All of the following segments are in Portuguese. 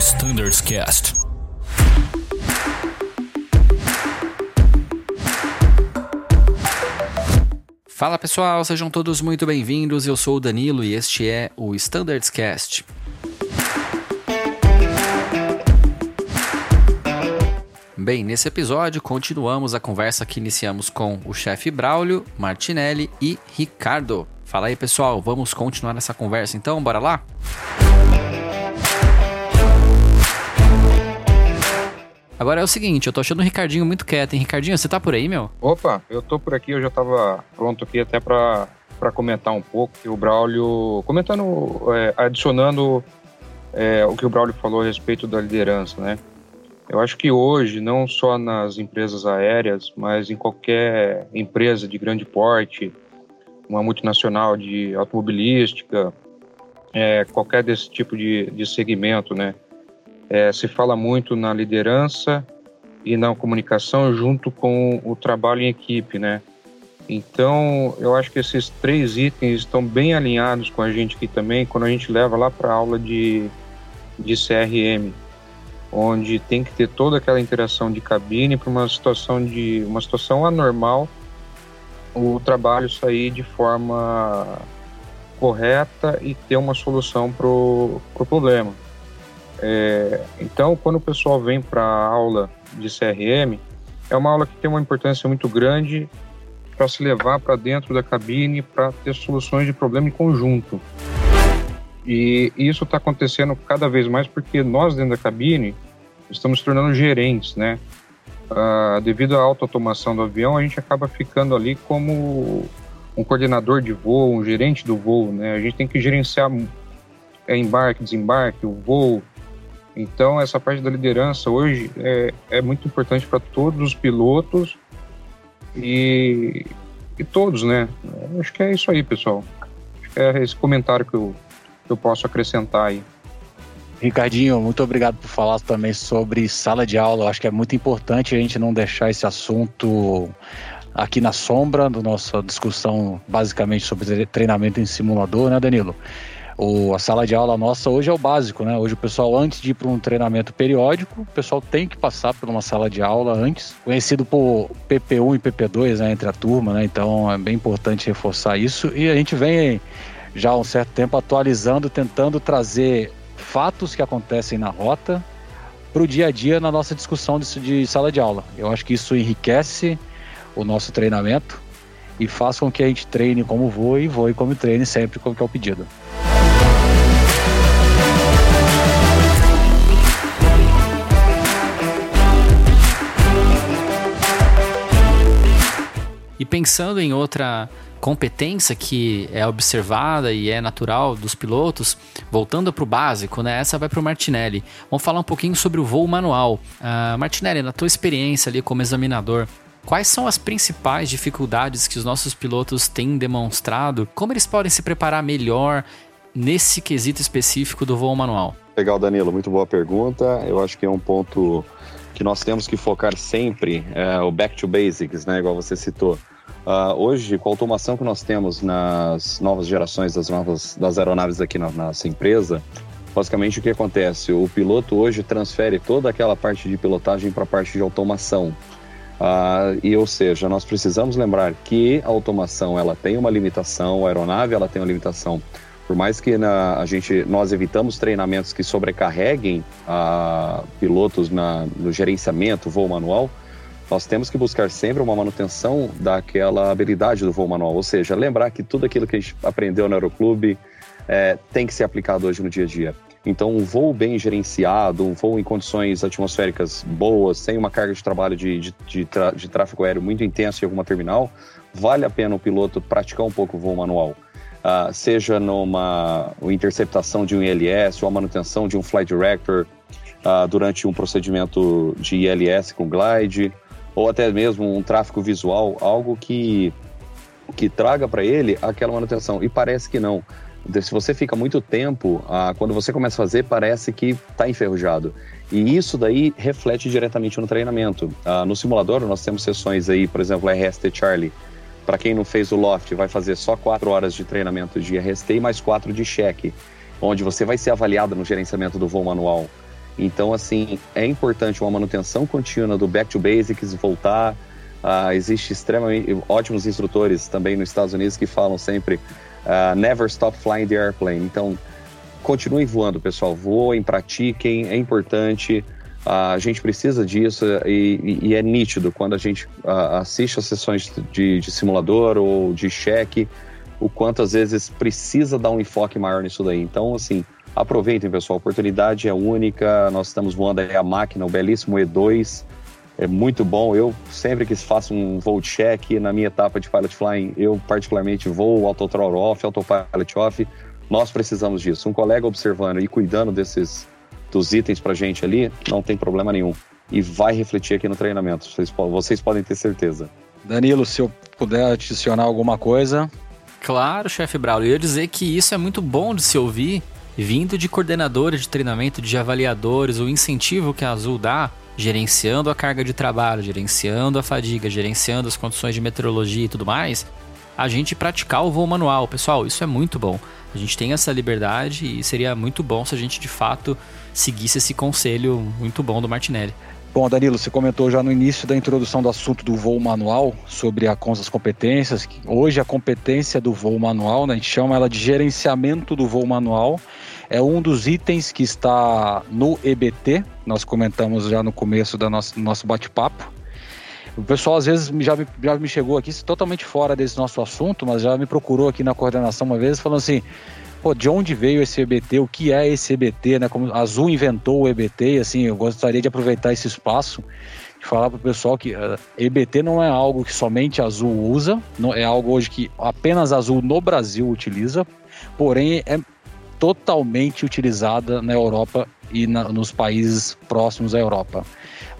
Standards Cast. Fala pessoal, sejam todos muito bem-vindos. Eu sou o Danilo e este é o Standards Cast. Bem, nesse episódio continuamos a conversa que iniciamos com o chefe Braulio, Martinelli e Ricardo. Fala aí pessoal, vamos continuar essa conversa então, bora lá? Agora é o seguinte, eu tô achando o Ricardinho muito quieto, hein? Ricardinho, você tá por aí, meu? Opa, eu tô por aqui, eu já tava pronto aqui até pra, pra comentar um pouco. E o Braulio, comentando, é, adicionando é, o que o Braulio falou a respeito da liderança, né? Eu acho que hoje, não só nas empresas aéreas, mas em qualquer empresa de grande porte, uma multinacional de automobilística, é, qualquer desse tipo de, de segmento, né? É, se fala muito na liderança e na comunicação junto com o trabalho em equipe, né? Então, eu acho que esses três itens estão bem alinhados com a gente aqui também, quando a gente leva lá para a aula de, de CRM onde tem que ter toda aquela interação de cabine para uma situação de uma situação anormal o trabalho sair de forma correta e ter uma solução para o pro problema. É, então, quando o pessoal vem para a aula de CRM, é uma aula que tem uma importância muito grande para se levar para dentro da cabine para ter soluções de problema em conjunto. E isso está acontecendo cada vez mais porque nós, dentro da cabine, estamos tornando gerentes, né? Uh, devido à automação do avião, a gente acaba ficando ali como um coordenador de voo, um gerente do voo, né? A gente tem que gerenciar é, embarque, desembarque, o voo. Então, essa parte da liderança hoje é, é muito importante para todos os pilotos e, e todos, né? Acho que é isso aí, pessoal. Acho que é esse comentário que eu, que eu posso acrescentar aí. Ricardinho, muito obrigado por falar também sobre sala de aula. Eu acho que é muito importante a gente não deixar esse assunto aqui na sombra da nossa discussão basicamente sobre treinamento em simulador, né, Danilo? O, a sala de aula nossa hoje é o básico, né? Hoje o pessoal, antes de ir para um treinamento periódico, o pessoal tem que passar por uma sala de aula antes, conhecido por PP1 e PP2, né, entre a turma, né? Então é bem importante reforçar isso. E a gente vem já há um certo tempo atualizando, tentando trazer fatos que acontecem na rota para o dia a dia na nossa discussão de, de sala de aula. Eu acho que isso enriquece o nosso treinamento e faz com que a gente treine como voe e voe como treine sempre como que é o pedido. E pensando em outra competência que é observada e é natural dos pilotos, voltando para o básico, né? Essa vai para o Martinelli. Vamos falar um pouquinho sobre o voo manual. Uh, Martinelli, na tua experiência ali como examinador, quais são as principais dificuldades que os nossos pilotos têm demonstrado? Como eles podem se preparar melhor nesse quesito específico do voo manual? Legal, Danilo, muito boa pergunta. Eu acho que é um ponto que nós temos que focar sempre, é, o back to basics, né? Igual você citou. Uh, hoje, com a automação que nós temos nas novas gerações das novas das aeronaves aqui na nossa empresa, basicamente o que acontece? O piloto hoje transfere toda aquela parte de pilotagem para a parte de automação. Uh, e ou seja, nós precisamos lembrar que a automação ela tem uma limitação, a aeronave ela tem uma limitação. Por mais que na, a gente nós evitamos treinamentos que sobrecarreguem uh, pilotos na, no gerenciamento, voo manual, nós temos que buscar sempre uma manutenção daquela habilidade do voo manual, ou seja, lembrar que tudo aquilo que a gente aprendeu no aeroclube é, tem que ser aplicado hoje no dia a dia. Então, um voo bem gerenciado, um voo em condições atmosféricas boas, sem uma carga de trabalho de, de, de, de tráfego aéreo muito intenso em alguma terminal, vale a pena o piloto praticar um pouco o voo manual. Uh, seja numa interceptação de um ILS ou a manutenção de um flight director uh, durante um procedimento de ILS com glide, ou até mesmo um tráfego visual, algo que, que traga para ele aquela manutenção. E parece que não. Se você fica muito tempo, ah, quando você começa a fazer, parece que está enferrujado. E isso daí reflete diretamente no treinamento. Ah, no simulador, nós temos sessões aí, por exemplo, RST Charlie. Para quem não fez o Loft, vai fazer só quatro horas de treinamento de RST e mais quatro de cheque, onde você vai ser avaliado no gerenciamento do voo manual. Então, assim, é importante uma manutenção contínua do back to basics, voltar. Uh, existe extremamente ótimos instrutores também nos Estados Unidos que falam sempre uh, never stop flying the airplane. Então, continuem voando, pessoal. Voem, pratiquem, é importante. Uh, a gente precisa disso e, e, é nítido quando a gente assiste as sessões de, de simulador ou de cheque, o quanto às vezes precisa dar um enfoque maior nisso daí. Então, assim, Aproveitem, pessoal, a oportunidade é única. Nós estamos voando aí a máquina, o belíssimo E2. É muito bom. Eu sempre que faço um voo check na minha etapa de pilot flying, eu particularmente vou autothrottle off, autopilot off. Nós precisamos disso. Um colega observando e cuidando desses dos itens para gente ali, não tem problema nenhum. E vai refletir aqui no treinamento. Vocês, vocês podem ter certeza. Danilo, se eu puder adicionar alguma coisa. Claro, chefe Braulio. Eu ia dizer que isso é muito bom de se ouvir vindo de coordenadores de treinamento, de avaliadores, o incentivo que a Azul dá, gerenciando a carga de trabalho, gerenciando a fadiga, gerenciando as condições de meteorologia e tudo mais, a gente praticar o voo manual. Pessoal, isso é muito bom. A gente tem essa liberdade e seria muito bom se a gente de fato seguisse esse conselho muito bom do Martinelli. Bom, Danilo, você comentou já no início da introdução do assunto do voo manual sobre a, com as competências. Hoje a competência do voo manual, né, a gente chama ela de gerenciamento do voo manual é um dos itens que está no EBT, nós comentamos já no começo do nosso, nosso bate-papo. O pessoal às vezes já me, já me chegou aqui totalmente fora desse nosso assunto, mas já me procurou aqui na coordenação uma vez falando assim: pô, de onde veio esse EBT? O que é esse EBT? Né? Como a Azul inventou o EBT, assim, eu gostaria de aproveitar esse espaço e falar para o pessoal que uh, eh, EBT não é algo que somente a Azul usa, não, é algo hoje que apenas a Azul no Brasil utiliza, porém é totalmente utilizada na Europa e na, nos países próximos à Europa.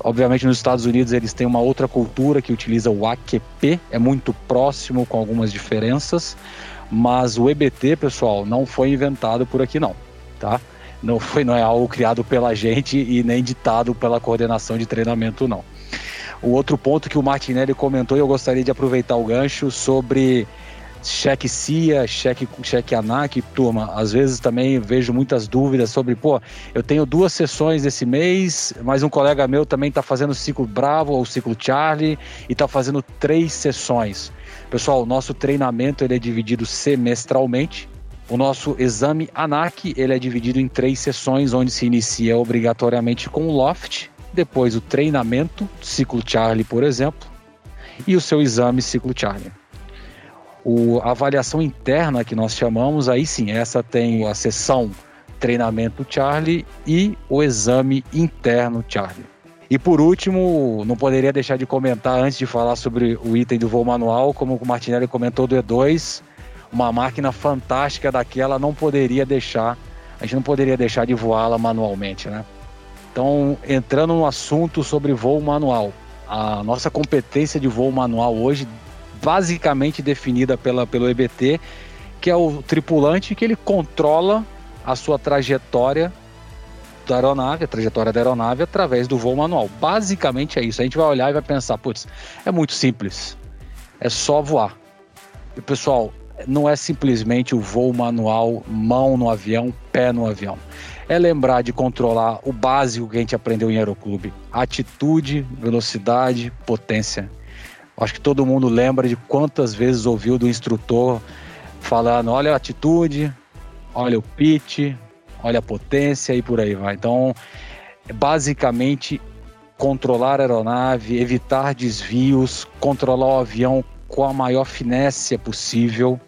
Obviamente, nos Estados Unidos eles têm uma outra cultura que utiliza o AQP, é muito próximo com algumas diferenças, mas o EBT, pessoal, não foi inventado por aqui não, tá? Não foi, não é algo criado pela gente e nem ditado pela coordenação de treinamento não. O outro ponto que o Martinelli comentou e eu gostaria de aproveitar o gancho sobre cheque CIA, cheque, cheque ANAC, turma, às vezes também vejo muitas dúvidas sobre, pô, eu tenho duas sessões esse mês, mas um colega meu também está fazendo o ciclo Bravo ou ciclo Charlie e está fazendo três sessões. Pessoal, o nosso treinamento ele é dividido semestralmente. O nosso exame ANAC ele é dividido em três sessões, onde se inicia obrigatoriamente com o LOFT, depois o treinamento, ciclo Charlie, por exemplo, e o seu exame ciclo Charlie. O, a avaliação interna que nós chamamos, aí sim, essa tem a sessão treinamento Charlie e o exame interno Charlie. E por último, não poderia deixar de comentar antes de falar sobre o item do voo manual, como o Martinelli comentou do E2, uma máquina fantástica daquela não poderia deixar, a gente não poderia deixar de voá-la manualmente, né? Então, entrando no assunto sobre voo manual, a nossa competência de voo manual hoje basicamente definida pela, pelo EBT, que é o tripulante que ele controla a sua trajetória da aeronave, a trajetória da aeronave através do voo manual. Basicamente é isso. A gente vai olhar e vai pensar, putz, é muito simples. É só voar. E pessoal, não é simplesmente o voo manual, mão no avião, pé no avião. É lembrar de controlar o básico que a gente aprendeu em aeroclube: atitude, velocidade, potência. Acho que todo mundo lembra de quantas vezes ouviu do instrutor falando: olha a atitude, olha o pitch, olha a potência e por aí vai. Então, basicamente controlar a aeronave, evitar desvios, controlar o avião com a maior finesse possível.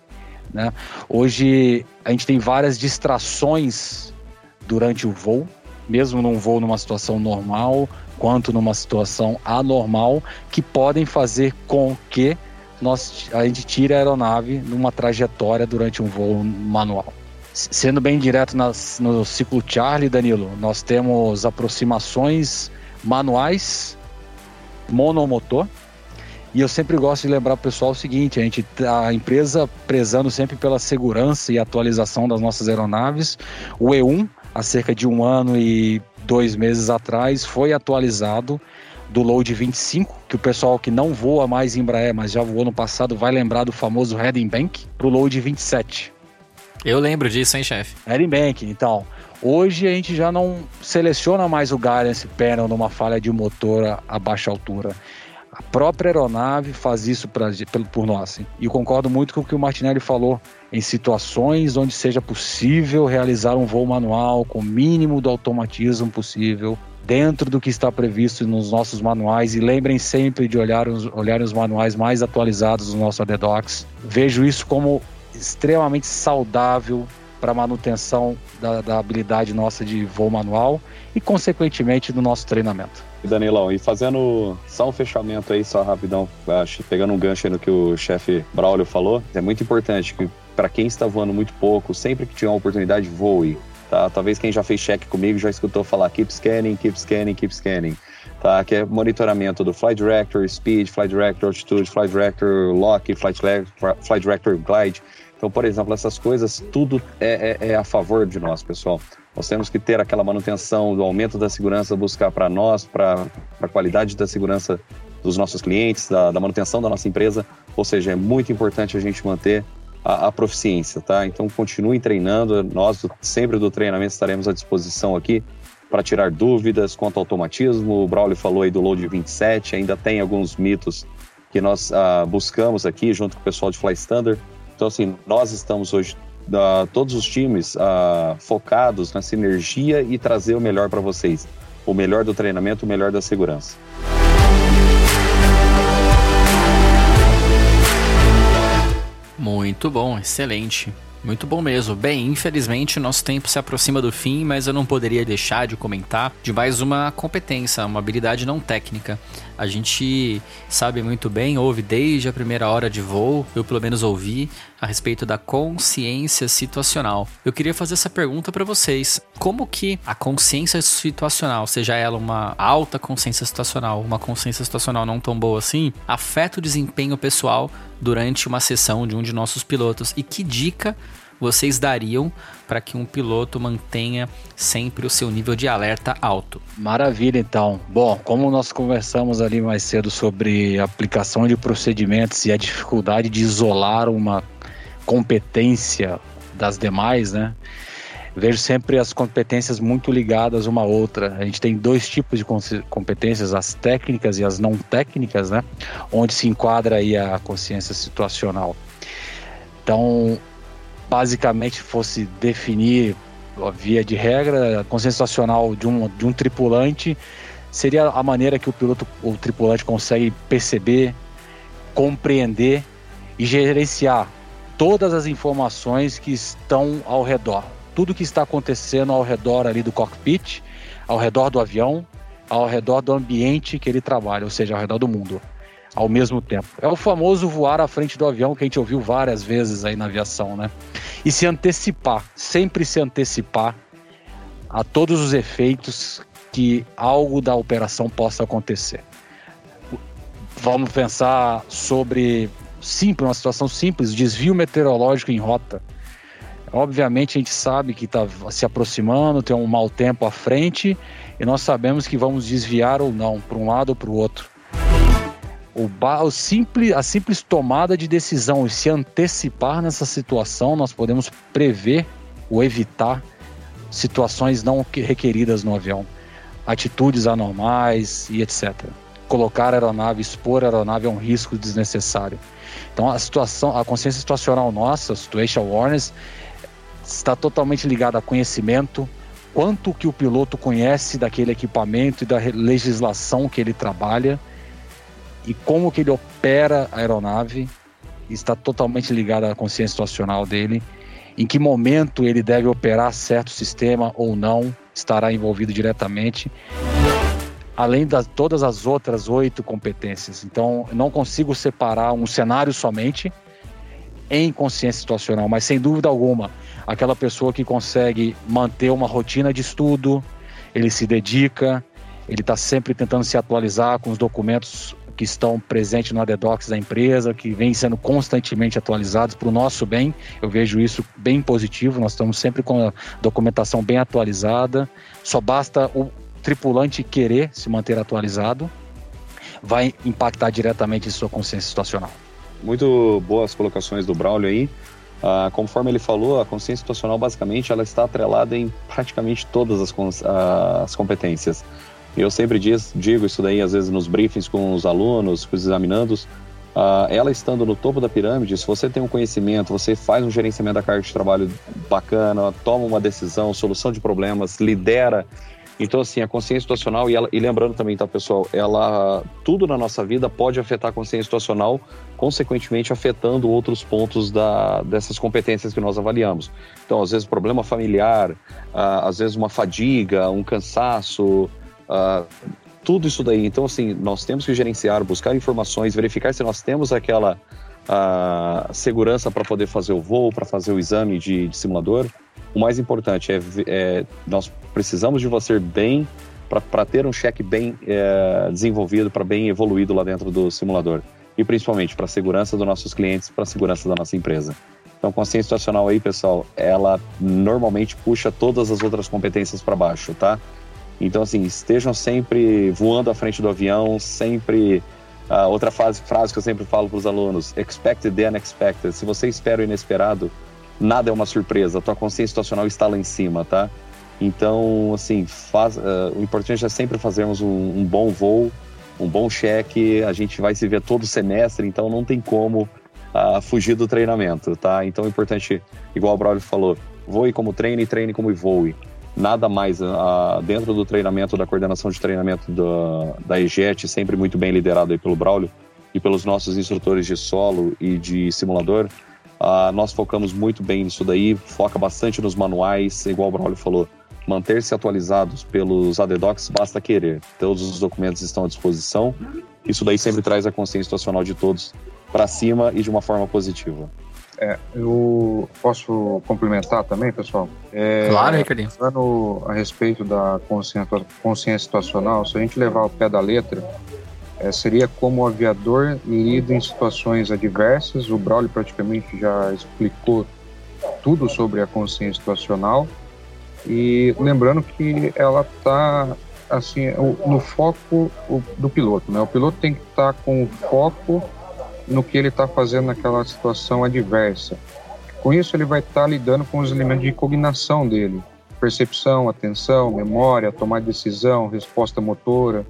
Né? Hoje a gente tem várias distrações durante o voo, mesmo num voo numa situação normal, quanto numa situação anormal, que podem fazer com que nós, a gente tire a aeronave numa trajetória durante um voo manual. Sendo bem direto nas, no ciclo Charlie, Danilo, nós temos aproximações manuais, monomotor, e eu sempre gosto de lembrar o pessoal o seguinte: a, gente, a empresa prezando sempre pela segurança e atualização das nossas aeronaves, o E1, há cerca de um ano e dois meses atrás, foi atualizado do load 25, que o pessoal que não voa mais em Embraer, mas já voou no passado, vai lembrar do famoso Heading Bank, para o load 27. Eu lembro disso, hein, chefe? Heading Bank, então. Hoje a gente já não seleciona mais o guidance panel numa falha de motor a baixa altura. A própria aeronave faz isso pra, por nós. E eu concordo muito com o que o Martinelli falou. Em situações onde seja possível realizar um voo manual com o mínimo do automatismo possível, dentro do que está previsto nos nossos manuais. E lembrem sempre de olhar os, olhar os manuais mais atualizados dos nossos ADDocs. Vejo isso como extremamente saudável para manutenção da, da, habilidade nossa de voo manual e, consequentemente, do nosso treinamento. Danilão, e fazendo só um fechamento aí, só rapidão, acho, pegando um gancho aí no que o chefe Braulio falou, é muito importante que para quem está voando muito pouco, sempre que tiver uma oportunidade, voe. Tá? Talvez quem já fez check comigo já escutou falar keep scanning, keep scanning, keep scanning. Tá? Que é monitoramento do Flight Director, Speed, Flight Director, Altitude, Flight Director, Lock, Flight, Flight Director, Glide. Então, por exemplo, essas coisas, tudo é, é, é, a favor de nós, pessoal. Nós temos que ter aquela manutenção do aumento da segurança, buscar para nós, para a qualidade da segurança dos nossos clientes, da, da, manutenção da nossa empresa. Ou seja, é muito importante a gente manter a, a proficiência, tá? Então, continuem treinando. Nós, sempre do treinamento, estaremos à disposição aqui para tirar dúvidas quanto ao automatismo. O Braulio falou aí do Load 27, ainda tem alguns mitos que nós ah, buscamos aqui junto com o pessoal de Fly Standard então, assim, nós estamos hoje, uh, todos os times, uh, focados na sinergia e trazer o melhor para vocês. O melhor do treinamento, o melhor da segurança. Muito bom, excelente. Muito bom mesmo. Bem, infelizmente nosso tempo se aproxima do fim, mas eu não poderia deixar de comentar de mais uma competência, uma habilidade não técnica. A gente sabe muito bem, ouve desde a primeira hora de voo, eu pelo menos ouvi, a respeito da consciência situacional. Eu queria fazer essa pergunta para vocês. Como que a consciência situacional, seja ela uma alta consciência situacional, uma consciência situacional não tão boa assim, afeta o desempenho pessoal durante uma sessão de um de nossos pilotos? E que dica vocês dariam para que um piloto mantenha sempre o seu nível de alerta alto? Maravilha, então. Bom, como nós conversamos ali mais cedo sobre aplicação de procedimentos e a dificuldade de isolar uma competência das demais, né? Vejo sempre as competências muito ligadas uma à outra. A gente tem dois tipos de competências, as técnicas e as não técnicas, né? Onde se enquadra aí a consciência situacional. Então, basicamente fosse definir a via de regra, a consciência situacional de um, de um tripulante seria a maneira que o piloto ou tripulante consegue perceber, compreender e gerenciar todas as informações que estão ao redor. Tudo que está acontecendo ao redor ali do cockpit, ao redor do avião, ao redor do ambiente que ele trabalha, ou seja, ao redor do mundo ao mesmo tempo. É o famoso voar à frente do avião que a gente ouviu várias vezes aí na aviação, né? E se antecipar, sempre se antecipar a todos os efeitos que algo da operação possa acontecer. Vamos pensar sobre simples, uma situação simples, desvio meteorológico em rota. Obviamente a gente sabe que está se aproximando, tem um mau tempo à frente e nós sabemos que vamos desviar ou não para um lado ou para o outro o, o simples, a simples tomada de decisão e se antecipar nessa situação, nós podemos prever ou evitar situações não requeridas no avião, atitudes anormais e etc. Colocar a aeronave, expor a aeronave a um risco desnecessário. Então a situação, a consciência situacional nossa, situation awareness, está totalmente ligada a conhecimento, quanto que o piloto conhece daquele equipamento e da legislação que ele trabalha e como que ele opera a aeronave está totalmente ligado à consciência situacional dele. Em que momento ele deve operar certo sistema ou não estará envolvido diretamente. Além de todas as outras oito competências. Então, não consigo separar um cenário somente em consciência situacional, mas sem dúvida alguma, aquela pessoa que consegue manter uma rotina de estudo, ele se dedica, ele está sempre tentando se atualizar com os documentos que estão presentes no ADDocs da empresa, que vêm sendo constantemente atualizados para o nosso bem. Eu vejo isso bem positivo, nós estamos sempre com a documentação bem atualizada. Só basta o tripulante querer se manter atualizado, vai impactar diretamente em sua consciência situacional. Muito boas colocações do Braulio aí. Uh, conforme ele falou, a consciência situacional basicamente ela está atrelada em praticamente todas as, as competências. Eu sempre diz, digo isso daí às vezes nos briefings com os alunos, com os examinandos. Uh, ela estando no topo da pirâmide, se você tem um conhecimento, você faz um gerenciamento da carga de trabalho bacana, toma uma decisão, solução de problemas, lidera então, assim, a consciência situacional, e, ela, e, lembrando também, tá, pessoal, ela, tudo na nossa vida pode afetar a consciência situacional, consequentemente afetando outros pontos da, dessas competências que nós avaliamos. Então, às vezes, problema familiar, uh, às vezes, uma fadiga, um cansaço, uh, tudo isso daí. Então, assim, nós temos que gerenciar, buscar informações, verificar se nós temos aquela uh, segurança para poder fazer o voo, para fazer o exame de, de simulador. O mais importante é, é nós precisamos de você bem para ter um cheque bem é, desenvolvido, para bem evoluído lá dentro do simulador. E principalmente para a segurança dos nossos clientes, para a segurança da nossa empresa. Então, consciência situacional aí, pessoal, ela normalmente puxa todas as outras competências para baixo, tá? Então, assim, estejam sempre voando à frente do avião, sempre. Uh, outra fase, frase que eu sempre falo para os alunos: expected the unexpected. Se você espera o inesperado, nada é uma surpresa, a tua consciência situacional está lá em cima, tá? Então, assim, faz, uh, o importante é sempre fazermos um, um, bom voo, um bom cheque, a gente vai se ver todo semestre, então não tem como uh, fugir do treinamento, tá? Então é importante, igual o Braulio falou, voe como treine treine como voe. Nada mais uh, dentro do treinamento, da coordenação de treinamento da, da EJET, sempre muito bem liderado aí pelo Braulio e pelos nossos instrutores de solo e de simulador, Uh, nós focamos muito bem nisso daí, foca bastante nos manuais, igual o Braulio falou, manter-se atualizados pelos ADDocs basta querer. Todos os documentos estão à disposição. Isso daí sempre traz a consciência situacional de todos para cima e de uma forma positiva. É, eu posso complementar também, pessoal? É, claro, Ricardinho. Falando a respeito da consciência, consciência situacional, se a gente levar o pé da letra, é, seria como o aviador lida em situações adversas. O Braulio praticamente já explicou tudo sobre a consciência situacional. E lembrando que ela está assim no foco do piloto, né? O piloto tem que estar tá com foco no que ele está fazendo naquela situação adversa. Com isso, ele vai estar tá lidando com os elementos de cognição dele: percepção, atenção, memória, tomar decisão, resposta motora,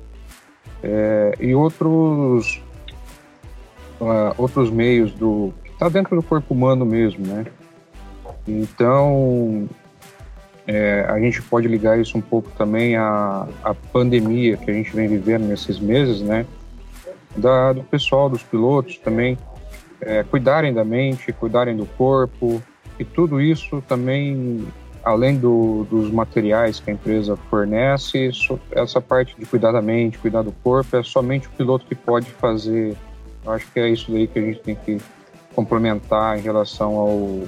é, e outros uh, outros meios do que está dentro do corpo humano mesmo, né? Então é, a gente pode ligar isso um pouco também à, à pandemia que a gente vem vivendo nesses meses, né? Da, do pessoal, dos pilotos também, é, cuidarem da mente, cuidarem do corpo, e tudo isso também além do, dos materiais que a empresa fornece, isso, essa parte de cuidar da mente, cuidar do corpo, é somente o piloto que pode fazer. Eu acho que é isso daí que a gente tem que complementar em relação ao,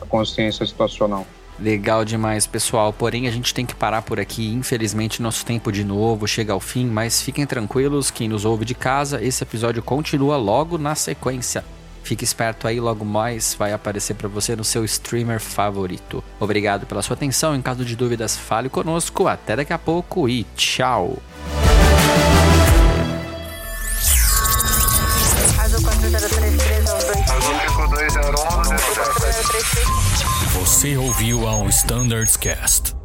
à consciência situacional. Legal demais, pessoal. Porém, a gente tem que parar por aqui. Infelizmente, nosso tempo de novo chega ao fim, mas fiquem tranquilos, quem nos ouve de casa, esse episódio continua logo na sequência. Fique esperto aí, logo mais vai aparecer para você no seu streamer favorito. Obrigado pela sua atenção. Em caso de dúvidas, fale conosco. Até daqui a pouco e tchau. Você ouviu ao Standards Cast.